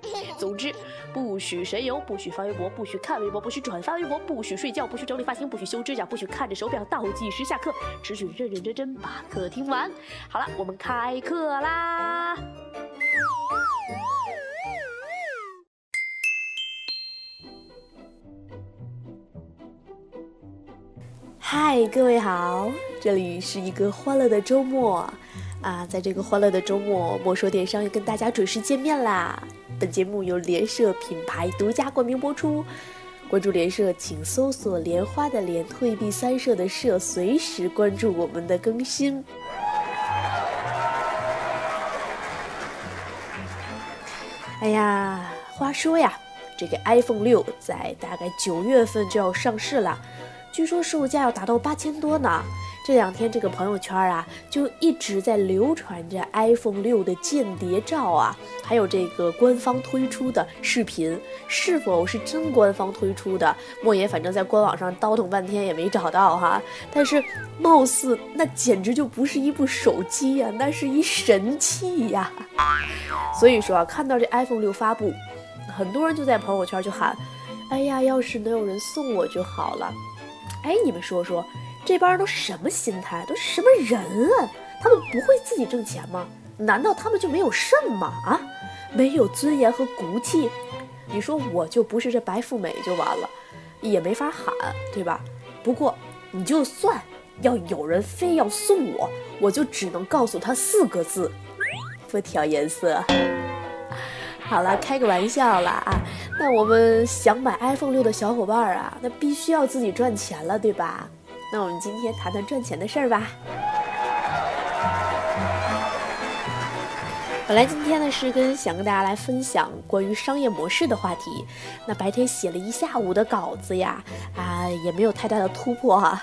总之，不许神游，不许发微博，不许看微博，不许转发微博，不许睡觉，不许整理发型，不许修指甲，不许看着手表倒计时下课，只许认认真真把课听完。好了，我们开课啦！嗨，各位好，这里是一个欢乐的周末啊，在这个欢乐的周末，莫说电商又跟大家准时见面啦。本节目由联社品牌独家冠名播出，关注联社，请搜索“莲花的莲，退避三舍的舍”，随时关注我们的更新。哎呀，话说呀，这个 iPhone 六在大概九月份就要上市了，据说售价要达到八千多呢。这两天这个朋友圈啊，就一直在流传着 iPhone 六的间谍照啊，还有这个官方推出的视频，是否是真官方推出的？莫言反正在官网上倒腾半天也没找到哈，但是貌似那简直就不是一部手机呀，那是一神器呀。所以说啊，看到这 iPhone 六发布，很多人就在朋友圈就喊：“哎呀，要是能有人送我就好了。”哎，你们说说。这帮人都什么心态？都什么人啊？他们不会自己挣钱吗？难道他们就没有肾吗？啊，没有尊严和骨气？你说我就不是这白富美就完了，也没法喊，对吧？不过你就算要有人非要送我，我就只能告诉他四个字：不挑颜色。好了，开个玩笑了啊。那我们想买 iPhone 六的小伙伴啊，那必须要自己赚钱了，对吧？那我们今天谈谈赚钱的事儿吧。本来今天呢是跟想跟大家来分享关于商业模式的话题。那白天写了一下午的稿子呀，啊也没有太大的突破哈。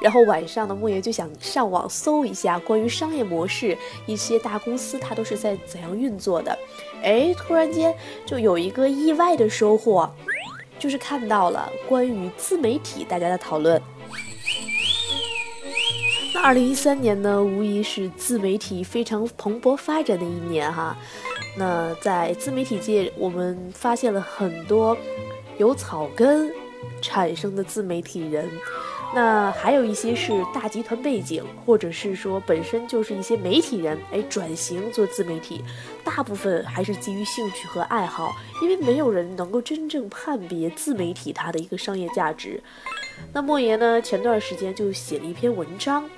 然后晚上呢，莫言就想上网搜一下关于商业模式，一些大公司它都是在怎样运作的。哎，突然间就有一个意外的收获，就是看到了关于自媒体大家的讨论。二零一三年呢，无疑是自媒体非常蓬勃发展的一年哈。那在自媒体界，我们发现了很多由草根产生的自媒体人，那还有一些是大集团背景，或者是说本身就是一些媒体人，哎，转型做自媒体。大部分还是基于兴趣和爱好，因为没有人能够真正判别自媒体它的一个商业价值。那莫言呢，前段时间就写了一篇文章。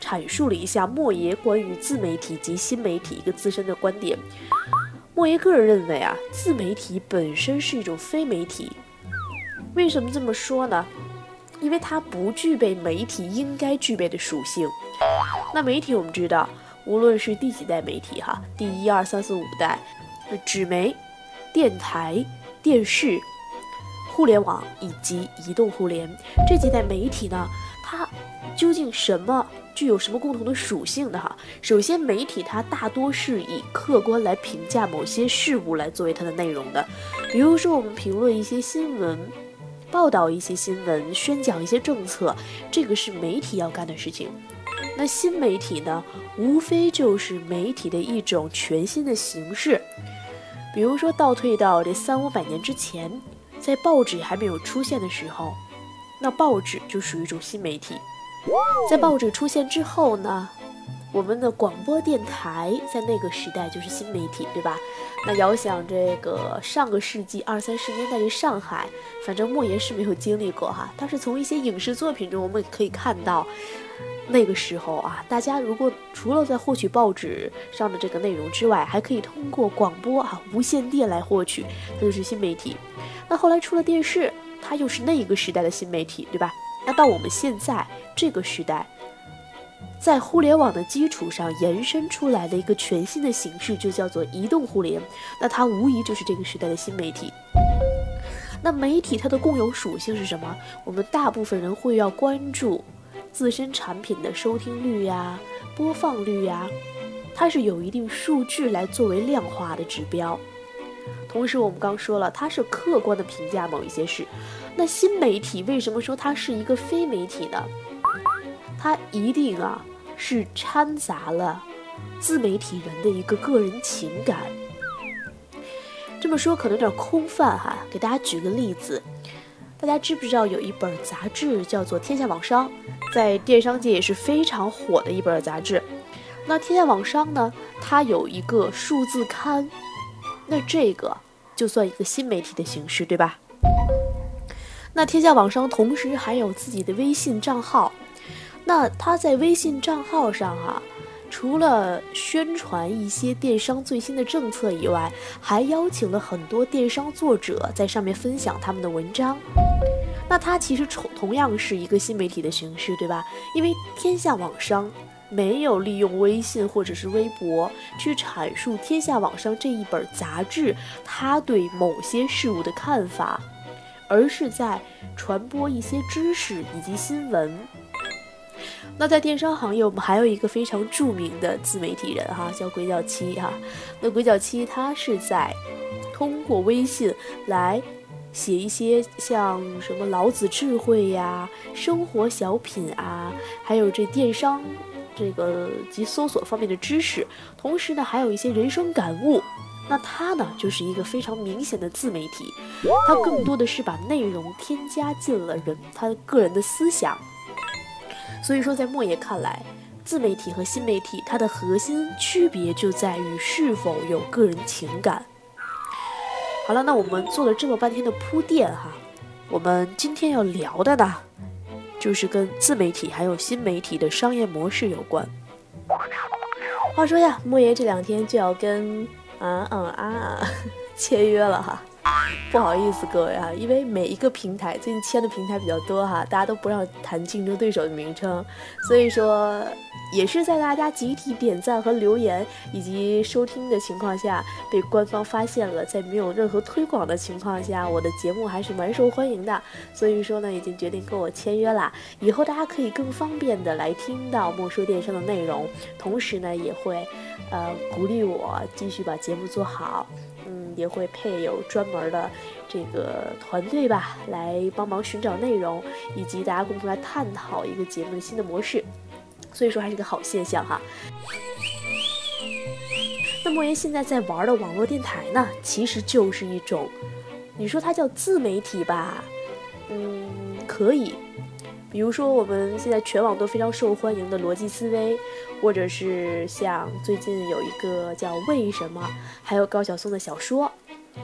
阐述了一下莫爷关于自媒体及新媒体一个自身的观点。莫爷个人认为啊，自媒体本身是一种非媒体。为什么这么说呢？因为它不具备媒体应该具备的属性。那媒体我们知道，无论是第几代媒体哈，第一、二、三、四、五代，纸媒、电台、电视、互联网以及移动互联这几代媒体呢，它究竟什么？具有什么共同的属性的哈？首先，媒体它大多是以客观来评价某些事物来作为它的内容的，比如说我们评论一些新闻，报道一些新闻，宣讲一些政策，这个是媒体要干的事情。那新媒体呢，无非就是媒体的一种全新的形式。比如说倒退到这三五百年之前，在报纸还没有出现的时候，那报纸就属于一种新媒体。在报纸出现之后呢，我们的广播电台在那个时代就是新媒体，对吧？那遥想这个上个世纪二三十年代的上海，反正莫言是没有经历过哈，但是从一些影视作品中我们可以看到，那个时候啊，大家如果除了在获取报纸上的这个内容之外，还可以通过广播啊无线电来获取，那就是新媒体。那后来出了电视，它又是那一个时代的新媒体，对吧？那到我们现在这个时代，在互联网的基础上延伸出来的一个全新的形式，就叫做移动互联。那它无疑就是这个时代的新媒体。那媒体它的共有属性是什么？我们大部分人会要关注自身产品的收听率呀、播放率呀，它是有一定数据来作为量化的指标。同时，我们刚说了，它是客观的评价某一些事。那新媒体为什么说它是一个非媒体呢？它一定啊是掺杂了自媒体人的一个个人情感。这么说可能有点空泛哈，给大家举个例子，大家知不知道有一本杂志叫做《天下网商》，在电商界也是非常火的一本杂志。那《天下网商》呢，它有一个数字刊，那这个就算一个新媒体的形式，对吧？那天下网商同时还有自己的微信账号，那他在微信账号上哈，除了宣传一些电商最新的政策以外，还邀请了很多电商作者在上面分享他们的文章。那他其实同同样是一个新媒体的形式，对吧？因为天下网商没有利用微信或者是微博去阐述天下网商这一本杂志他对某些事物的看法。而是在传播一些知识以及新闻。那在电商行业，我们还有一个非常著名的自媒体人哈，叫鬼脚七哈。那鬼脚七他是在通过微信来写一些像什么老子智慧呀、生活小品啊，还有这电商这个及搜索方面的知识，同时呢，还有一些人生感悟。那他呢，就是一个非常明显的自媒体，他更多的是把内容添加进了人他的个人的思想。所以说，在莫爷看来，自媒体和新媒体它的核心区别就在于是否有个人情感。好了，那我们做了这么半天的铺垫哈，我们今天要聊的呢，就是跟自媒体还有新媒体的商业模式有关。话说呀，莫爷这两天就要跟。嗯嗯啊！签约了哈，不好意思各位啊，因为每一个平台最近签的平台比较多哈，大家都不让谈竞争对手的名称，所以说。也是在大家集体点赞和留言以及收听的情况下，被官方发现了。在没有任何推广的情况下，我的节目还是蛮受欢迎的。所以说呢，已经决定跟我签约啦。以后大家可以更方便的来听到莫说电商的内容，同时呢，也会，呃，鼓励我继续把节目做好。也会配有专门的这个团队吧，来帮忙寻找内容，以及大家共同来探讨一个节目的新的模式。所以说还是个好现象哈。那莫言现在在玩的网络电台呢，其实就是一种，你说它叫自媒体吧，嗯，可以。比如说我们现在全网都非常受欢迎的逻辑思维，或者是像最近有一个叫为什么，还有高晓松的小说。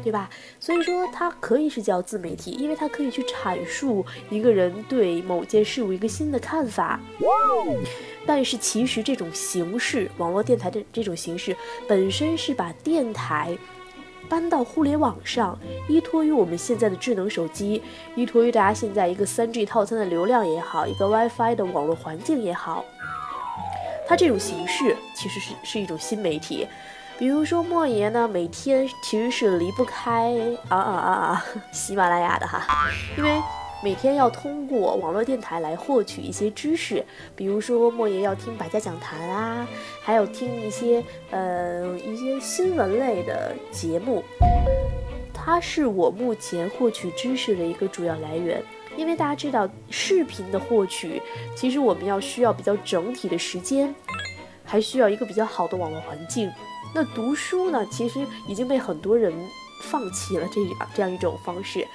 对吧？所以说它可以是叫自媒体，因为它可以去阐述一个人对某件事物一个新的看法。但是其实这种形式，网络电台的这种形式本身是把电台搬到互联网上，依托于我们现在的智能手机，依托于大家现在一个三 G 套餐的流量也好，一个 WiFi 的网络环境也好，它这种形式其实是是一种新媒体。比如说莫言呢，每天其实是离不开啊啊啊啊喜马拉雅的哈，因为每天要通过网络电台来获取一些知识，比如说莫爷要听百家讲坛啊，还有听一些呃一些新闻类的节目，它是我目前获取知识的一个主要来源。因为大家知道视频的获取，其实我们要需要比较整体的时间，还需要一个比较好的网络环境。那读书呢，其实已经被很多人放弃了这样这样一种方式，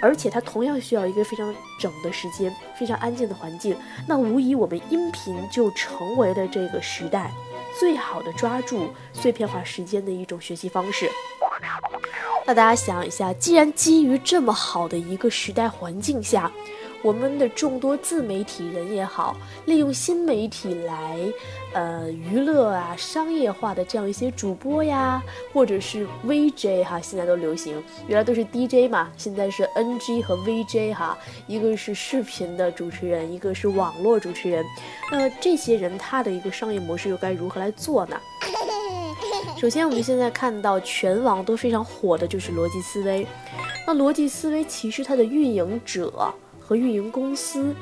而且它同样需要一个非常整的时间，非常安静的环境。那无疑，我们音频就成为了这个时代最好的抓住碎片化时间的一种学习方式。那大家想一下，既然基于这么好的一个时代环境下，我们的众多自媒体人也好，利用新媒体来，呃，娱乐啊、商业化的这样一些主播呀，或者是 VJ 哈，现在都流行，原来都是 DJ 嘛，现在是 NG 和 VJ 哈，一个是视频的主持人，一个是网络主持人，那这些人他的一个商业模式又该如何来做呢？首先，我们现在看到全网都非常火的就是逻辑思维。那逻辑思维其实它的运营者和运营公司，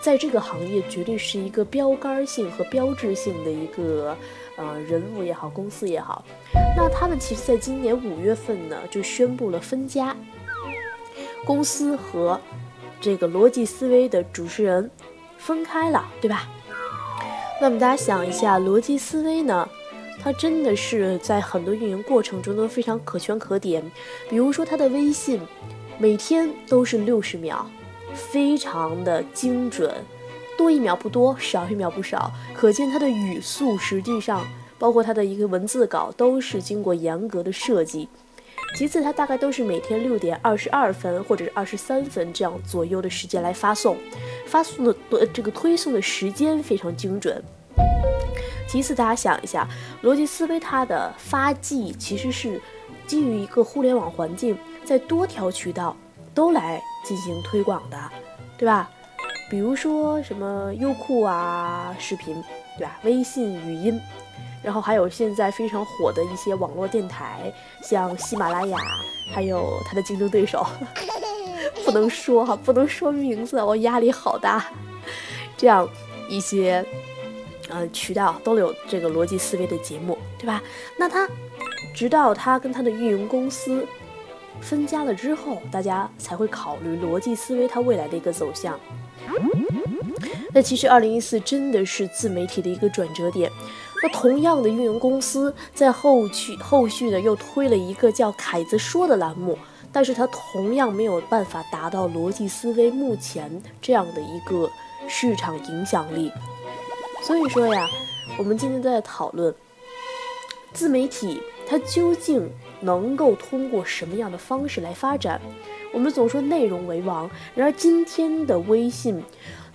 在这个行业绝对是一个标杆性和标志性的一个呃人物也好，公司也好。那他们其实在今年五月份呢就宣布了分家，公司和这个逻辑思维的主持人分开了，对吧？那么大家想一下，逻辑思维呢？它真的是在很多运营过程中都非常可圈可点，比如说它的微信，每天都是六十秒，非常的精准，多一秒不多，少一秒不少，可见它的语速实际上，包括它的一个文字稿都是经过严格的设计。其次，它大概都是每天六点二十二分或者是二十三分这样左右的时间来发送，发送的这个推送的时间非常精准。其次，大家想一下，逻辑思维它的发迹其实是基于一个互联网环境，在多条渠道都来进行推广的，对吧？比如说什么优酷啊，视频，对吧？微信语音，然后还有现在非常火的一些网络电台，像喜马拉雅，还有它的竞争对手，不能说哈，不能说名字，我压力好大。这样一些。呃，渠道都有这个逻辑思维的节目，对吧？那他直到他跟他的运营公司分家了之后，大家才会考虑逻辑思维它未来的一个走向。那其实二零一四真的是自媒体的一个转折点。那同样的运营公司在后续后续呢又推了一个叫“凯子说”的栏目，但是它同样没有办法达到逻辑思维目前这样的一个市场影响力。所以说呀，我们今天都在讨论自媒体，它究竟能够通过什么样的方式来发展？我们总说内容为王，然而今天的微信，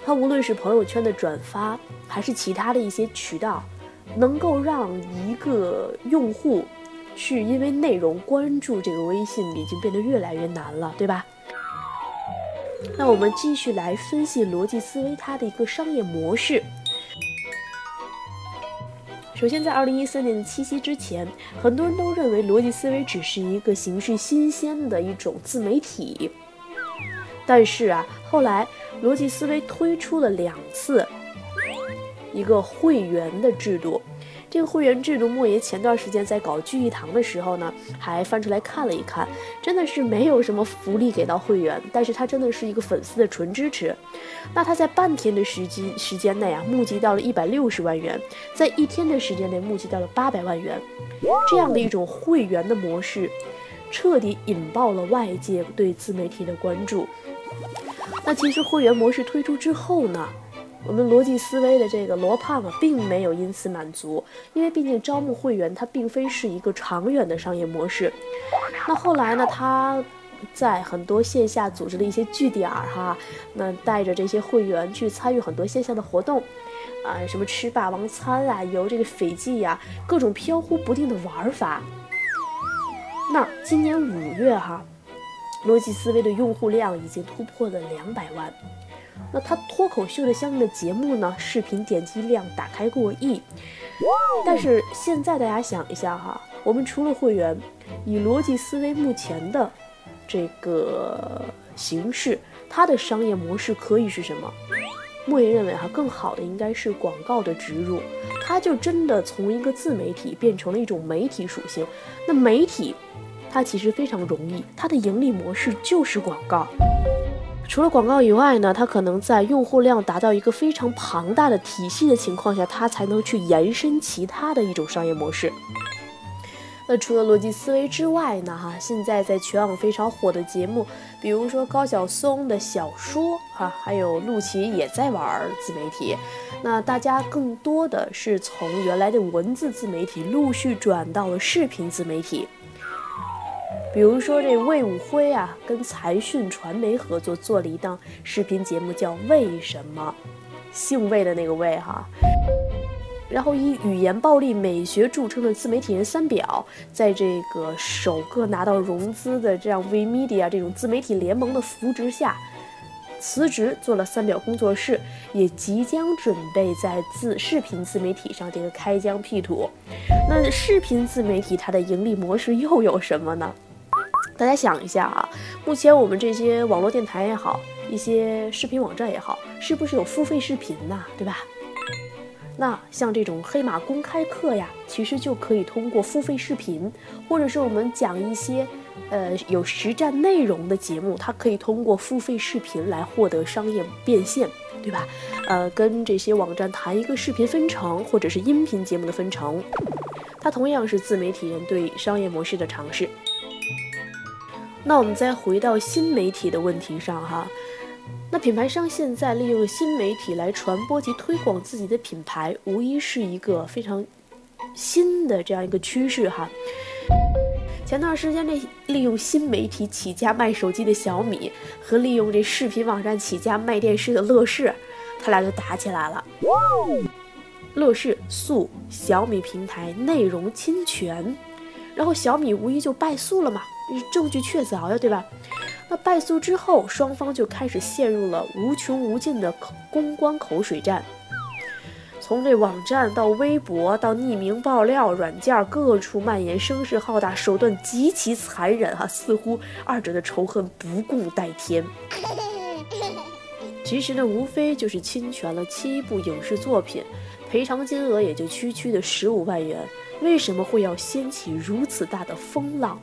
它无论是朋友圈的转发，还是其他的一些渠道，能够让一个用户去因为内容关注这个微信，已经变得越来越难了，对吧？那我们继续来分析逻辑思维它的一个商业模式。首先，在二零一三年的七夕之前，很多人都认为逻辑思维只是一个形式新鲜的一种自媒体。但是啊，后来逻辑思维推出了两次一个会员的制度。这个会员制度，莫爷前段时间在搞聚义堂的时候呢，还翻出来看了一看，真的是没有什么福利给到会员，但是他真的是一个粉丝的纯支持。那他在半天的时间时间内啊，募集到了一百六十万元，在一天的时间内募集到了八百万元，这样的一种会员的模式，彻底引爆了外界对自媒体的关注。那其实会员模式推出之后呢？我们逻辑思维的这个罗胖啊，并没有因此满足，因为毕竟招募会员，它并非是一个长远的商业模式。那后来呢，他在很多线下组织了一些据点儿哈，那带着这些会员去参与很多线下的活动，啊，什么吃霸王餐啊，游这个斐济呀，各种飘忽不定的玩法。那今年五月哈，逻辑思维的用户量已经突破了两百万。那他脱口秀的相应的节目呢？视频点击量打开过亿。但是现在大家想一下哈，我们除了会员，以逻辑思维目前的这个形式，它的商业模式可以是什么？莫言认为哈，更好的应该是广告的植入，它就真的从一个自媒体变成了一种媒体属性。那媒体，它其实非常容易，它的盈利模式就是广告。除了广告以外呢，它可能在用户量达到一个非常庞大的体系的情况下，它才能去延伸其他的一种商业模式。那除了逻辑思维之外呢，哈，现在在全网非常火的节目，比如说高晓松的小说，哈，还有陆琪也在玩自媒体。那大家更多的是从原来的文字自媒体陆续转到了视频自媒体。比如说这魏武辉啊，跟财讯传媒合作做了一档视频节目，叫《为什么》，姓魏的那个魏哈。然后以语言暴力美学著称的自媒体人三表，在这个首个拿到融资的这样 V Media 这种自媒体联盟的扶植下，辞职做了三表工作室，也即将准备在自视频自媒体上这个开疆辟土。那视频自媒体它的盈利模式又有什么呢？大家想一下啊，目前我们这些网络电台也好，一些视频网站也好，是不是有付费视频呢？对吧？那像这种黑马公开课呀，其实就可以通过付费视频，或者是我们讲一些，呃，有实战内容的节目，它可以通过付费视频来获得商业变现，对吧？呃，跟这些网站谈一个视频分成，或者是音频节目的分成，它同样是自媒体人对商业模式的尝试。那我们再回到新媒体的问题上哈。那品牌商现在利用新媒体来传播及推广自己的品牌，无疑是一个非常新的这样一个趋势哈。前段时间，这利用新媒体起家卖手机的小米和利用这视频网站起家卖电视的乐视，他俩就打起来了。乐视诉小米平台内容侵权，然后小米无疑就败诉了嘛，证据确凿呀，对吧？那败诉之后，双方就开始陷入了无穷无尽的公关口水战。从这网站到微博到匿名爆料软件，各处蔓延，声势浩大，手段极其残忍哈，似乎二者的仇恨不共戴天。其实呢，无非就是侵权了七部影视作品，赔偿金额也就区区的十五万元，为什么会要掀起如此大的风浪？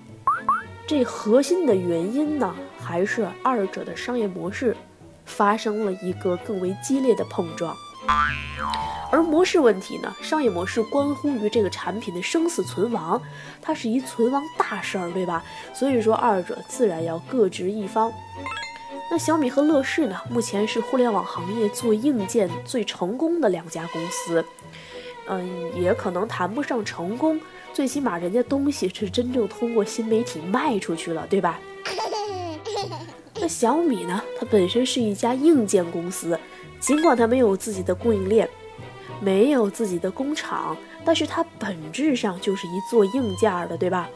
这核心的原因呢，还是二者的商业模式发生了一个更为激烈的碰撞。而模式问题呢，商业模式关乎于这个产品的生死存亡，它是一存亡大事儿，对吧？所以说二者自然要各执一方。那小米和乐视呢，目前是互联网行业做硬件最成功的两家公司，嗯，也可能谈不上成功。最起码人家东西是真正通过新媒体卖出去了，对吧？那小米呢？它本身是一家硬件公司，尽管它没有自己的供应链，没有自己的工厂，但是它本质上就是一做硬件的，对吧？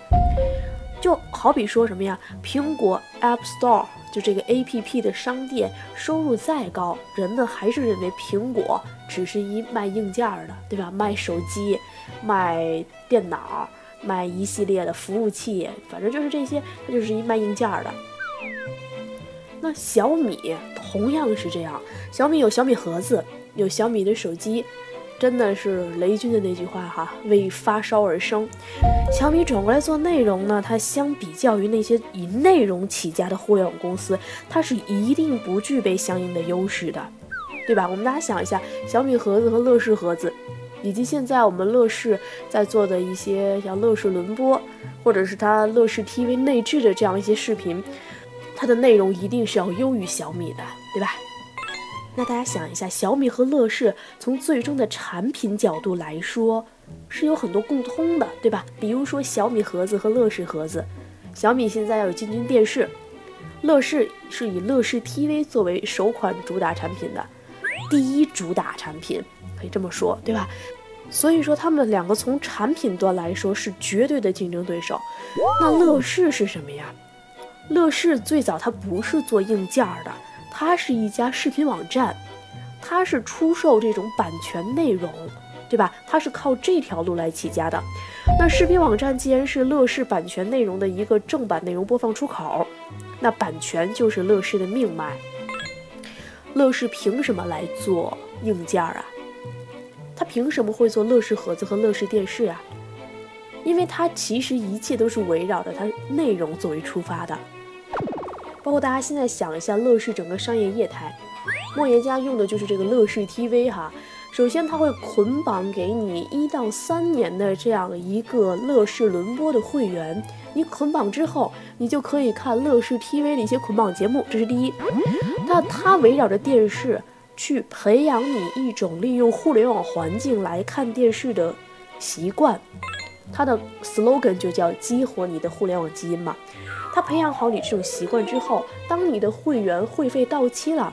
就好比说什么呀？苹果 App Store 就这个 A P P 的商店收入再高，人们还是认为苹果只是一卖硬件的，对吧？卖手机。卖电脑，卖一系列的服务器，反正就是这些，它就是一卖硬件的。那小米同样是这样，小米有小米盒子，有小米的手机，真的是雷军的那句话哈，为发烧而生。小米转过来做内容呢，它相比较于那些以内容起家的互联网公司，它是一定不具备相应的优势的，对吧？我们大家想一下，小米盒子和乐视盒子。以及现在我们乐视在做的一些像乐视轮播，或者是它乐视 TV 内置的这样一些视频，它的内容一定是要优于小米的，对吧？那大家想一下，小米和乐视从最终的产品角度来说，是有很多共通的，对吧？比如说小米盒子和乐视盒子，小米现在要有进军电视，乐视是以乐视 TV 作为首款主打产品的第一主打产品。可以这么说，对吧？所以说他们两个从产品端来说是绝对的竞争对手。那乐视是什么呀？乐视最早它不是做硬件的，它是一家视频网站，它是出售这种版权内容，对吧？它是靠这条路来起家的。那视频网站既然是乐视版权内容的一个正版内容播放出口，那版权就是乐视的命脉。乐视凭什么来做硬件儿啊？他凭什么会做乐视盒子和乐视电视啊？因为它其实一切都是围绕着它内容作为出发的。包括大家现在想一下，乐视整个商业业态，莫言家用的就是这个乐视 TV 哈。首先，它会捆绑给你一到三年的这样一个乐视轮播的会员，你捆绑之后，你就可以看乐视 TV 的一些捆绑节目，这是第一。那它围绕着电视。去培养你一种利用互联网环境来看电视的习惯，它的 slogan 就叫激活你的互联网基因嘛。他培养好你这种习惯之后，当你的会员会费到期了，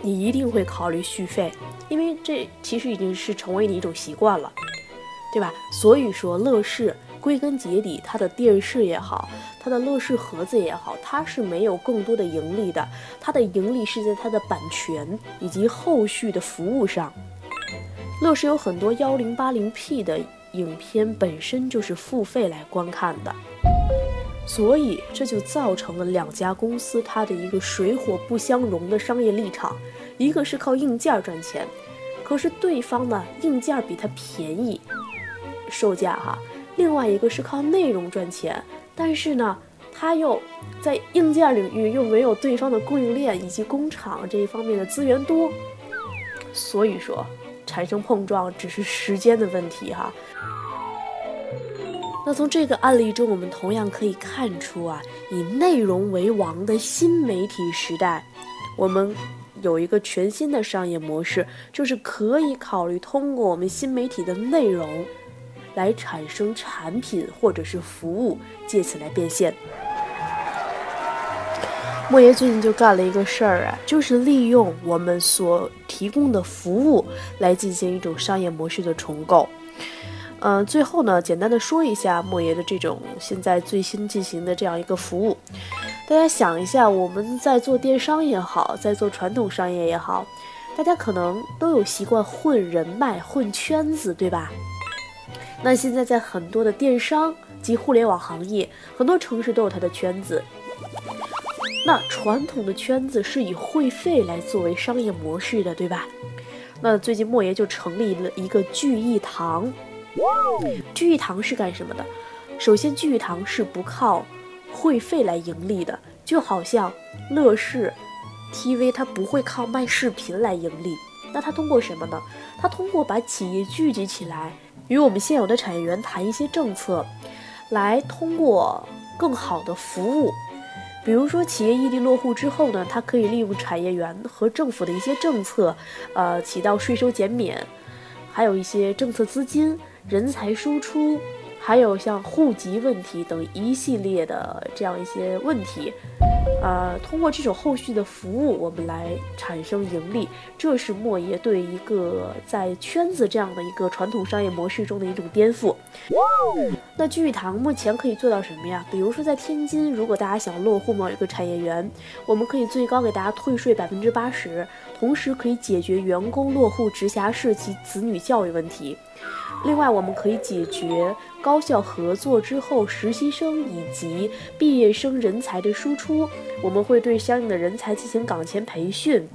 你一定会考虑续费，因为这其实已经是成为你一种习惯了，对吧？所以说，乐视归根结底，它的电视也好，它的乐视盒子也好，它是没有更多的盈利的，它的盈利是在它的版权以及后续的服务上。乐视有很多幺零八零 P 的影片本身就是付费来观看的。所以这就造成了两家公司它的一个水火不相容的商业立场，一个是靠硬件赚钱，可是对方呢硬件比它便宜，售价哈；另外一个是靠内容赚钱，但是呢它又在硬件领域又没有对方的供应链以及工厂这一方面的资源多，所以说产生碰撞只是时间的问题哈。那从这个案例中，我们同样可以看出啊，以内容为王的新媒体时代，我们有一个全新的商业模式，就是可以考虑通过我们新媒体的内容，来产生产品或者是服务，借此来变现。莫爷最近就干了一个事儿啊，就是利用我们所提供的服务来进行一种商业模式的重构。嗯，最后呢，简单的说一下莫爷的这种现在最新进行的这样一个服务。大家想一下，我们在做电商也好，在做传统商业也好，大家可能都有习惯混人脉、混圈子，对吧？那现在在很多的电商及互联网行业，很多城市都有它的圈子。那传统的圈子是以会费来作为商业模式的，对吧？那最近莫爷就成立了一个聚义堂。聚义堂是干什么的？首先，聚义堂是不靠会费来盈利的，就好像乐视 TV，它不会靠卖视频来盈利。那它通过什么呢？它通过把企业聚集起来，与我们现有的产业园谈一些政策，来通过更好的服务。比如说，企业异地落户之后呢，它可以利用产业园和政府的一些政策，呃，起到税收减免，还有一些政策资金。人才输出，还有像户籍问题等一系列的这样一些问题，呃，通过这种后续的服务，我们来产生盈利，这是莫爷对一个在圈子这样的一个传统商业模式中的一种颠覆。那聚义堂目前可以做到什么呀？比如说在天津，如果大家想落户某一个产业园，我们可以最高给大家退税百分之八十，同时可以解决员工落户直辖市及子女教育问题。另外，我们可以解决高校合作之后实习生以及毕业生人才的输出。我们会对相应的人才进行岗前培训，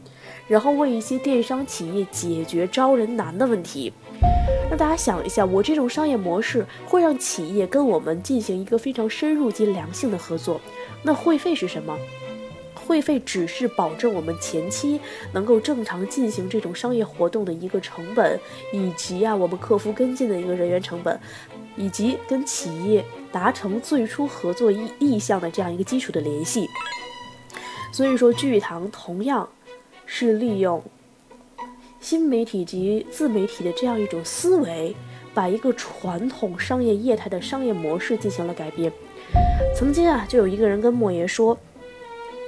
然后为一些电商企业解决招人难的问题。让大家想一下，我这种商业模式会让企业跟我们进行一个非常深入及良性的合作。那会费是什么？会费只是保证我们前期能够正常进行这种商业活动的一个成本，以及啊我们客服跟进的一个人员成本，以及跟企业达成最初合作意意向的这样一个基础的联系。所以说，聚堂同样是利用新媒体及自媒体的这样一种思维，把一个传统商业业态的商业模式进行了改变。曾经啊，就有一个人跟莫爷说。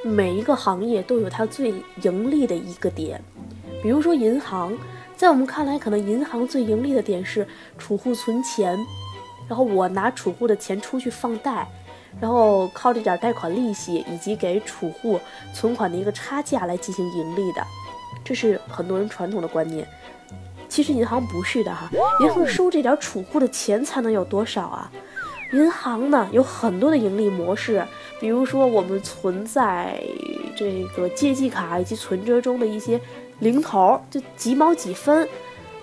每一个行业都有它最盈利的一个点，比如说银行，在我们看来，可能银行最盈利的点是储户存钱，然后我拿储户的钱出去放贷，然后靠这点贷款利息以及给储户存款的一个差价来进行盈利的，这是很多人传统的观念。其实银行不是的哈，银行收这点储户的钱才能有多少啊？银行呢有很多的盈利模式，比如说我们存在这个借记卡以及存折中的一些零头，就几毛几分，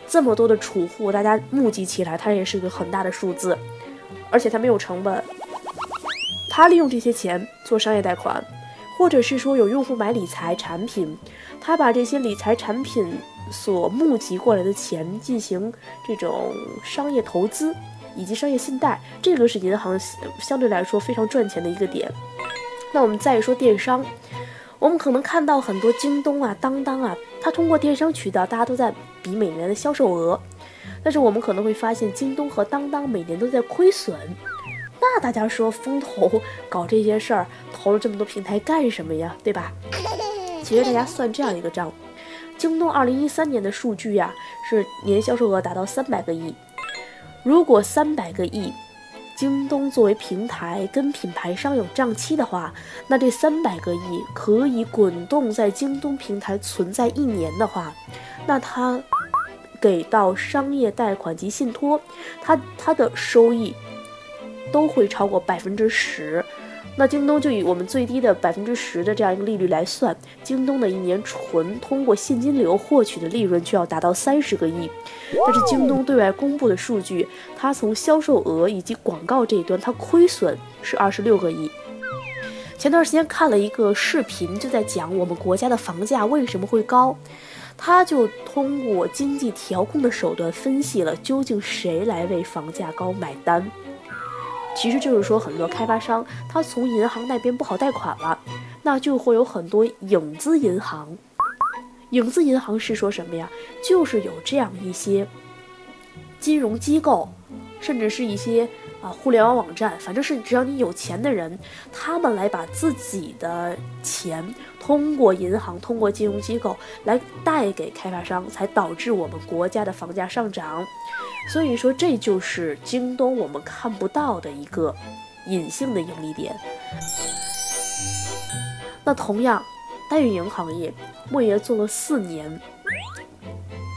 这么多的储户，大家募集起来，它也是个很大的数字，而且它没有成本。他利用这些钱做商业贷款，或者是说有用户买理财产品，他把这些理财产品所募集过来的钱进行这种商业投资。以及商业信贷，这个是银行相对来说非常赚钱的一个点。那我们再说电商，我们可能看到很多京东啊、当当啊，它通过电商渠道，大家都在比每年的销售额。但是我们可能会发现，京东和当当每年都在亏损。那大家说，风投搞这些事儿，投了这么多平台干什么呀？对吧？其实大家算这样一个账，京东二零一三年的数据呀，是年销售额达到三百个亿。如果三百个亿京东作为平台跟品牌商有账期的话，那这三百个亿可以滚动在京东平台存在一年的话，那它给到商业贷款及信托，它它的收益都会超过百分之十。那京东就以我们最低的百分之十的这样一个利率来算，京东的一年纯通过现金流获取的利润就要达到三十个亿。但是京东对外公布的数据，它从销售额以及广告这一端，它亏损是二十六个亿。前段时间看了一个视频，就在讲我们国家的房价为什么会高，他就通过经济调控的手段分析了究竟谁来为房价高买单。其实就是说，很多开发商他从银行那边不好贷款了，那就会有很多影子银行。影子银行是说什么呀？就是有这样一些金融机构，甚至是一些啊互联网网站，反正是只要你有钱的人，他们来把自己的钱通过银行、通过金融机构来贷给开发商，才导致我们国家的房价上涨。所以说，这就是京东我们看不到的一个隐性的盈利点。那同样，代运营行业，莫爷做了四年。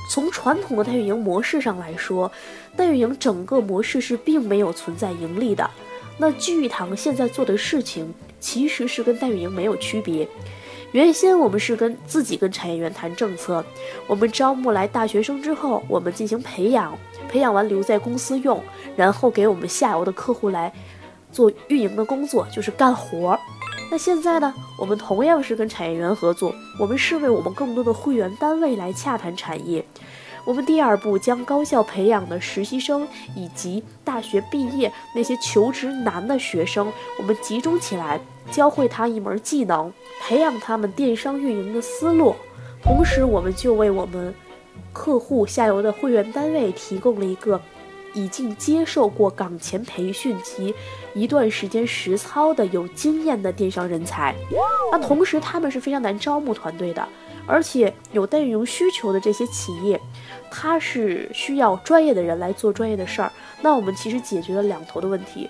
从传统的代运营模式上来说，代运营整个模式是并没有存在盈利的。那聚义堂现在做的事情，其实是跟代运营没有区别。原先我们是跟自己跟产业园谈政策，我们招募来大学生之后，我们进行培养，培养完留在公司用，然后给我们下游的客户来做运营的工作，就是干活儿。那现在呢，我们同样是跟产业园合作，我们是为我们更多的会员单位来洽谈产业。我们第二步将高校培养的实习生以及大学毕业那些求职难的学生，我们集中起来。教会他一门技能，培养他们电商运营的思路，同时我们就为我们客户下游的会员单位提供了一个已经接受过岗前培训及一段时间实操的有经验的电商人才。那同时他们是非常难招募团队的，而且有代运营需求的这些企业，它是需要专业的人来做专业的事儿。那我们其实解决了两头的问题。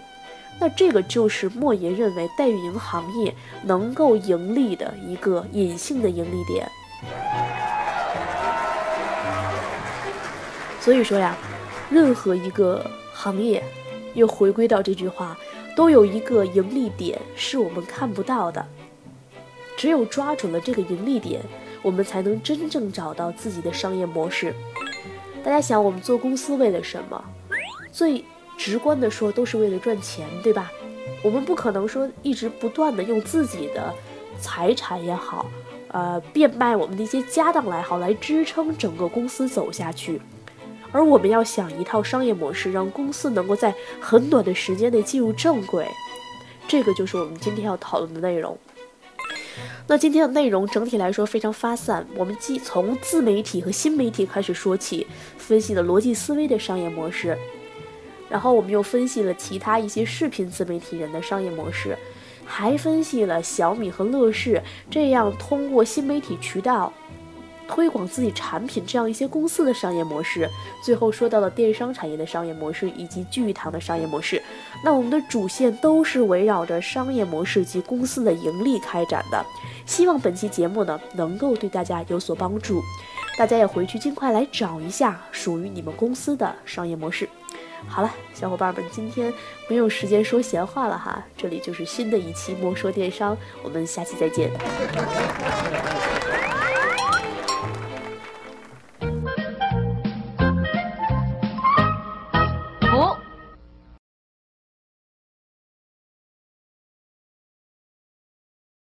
那这个就是莫言认为代运营行业能够盈利的一个隐性的盈利点。所以说呀，任何一个行业，又回归到这句话，都有一个盈利点是我们看不到的。只有抓准了这个盈利点，我们才能真正找到自己的商业模式。大家想，我们做公司为了什么？最。直观的说，都是为了赚钱，对吧？我们不可能说一直不断的用自己的财产也好，呃，变卖我们的一些家当来好，来支撑整个公司走下去。而我们要想一套商业模式，让公司能够在很短的时间内进入正轨，这个就是我们今天要讨论的内容。那今天的内容整体来说非常发散，我们既从自媒体和新媒体开始说起，分析了逻辑思维的商业模式。然后我们又分析了其他一些视频自媒体人的商业模式，还分析了小米和乐视这样通过新媒体渠道推广自己产品这样一些公司的商业模式。最后说到了电商产业的商业模式以及聚堂的商业模式。那我们的主线都是围绕着商业模式及公司的盈利开展的。希望本期节目呢能够对大家有所帮助，大家也回去尽快来找一下属于你们公司的商业模式。好了，小伙伴们，今天没有时间说闲话了哈，这里就是新的一期莫说电商，我们下期再见。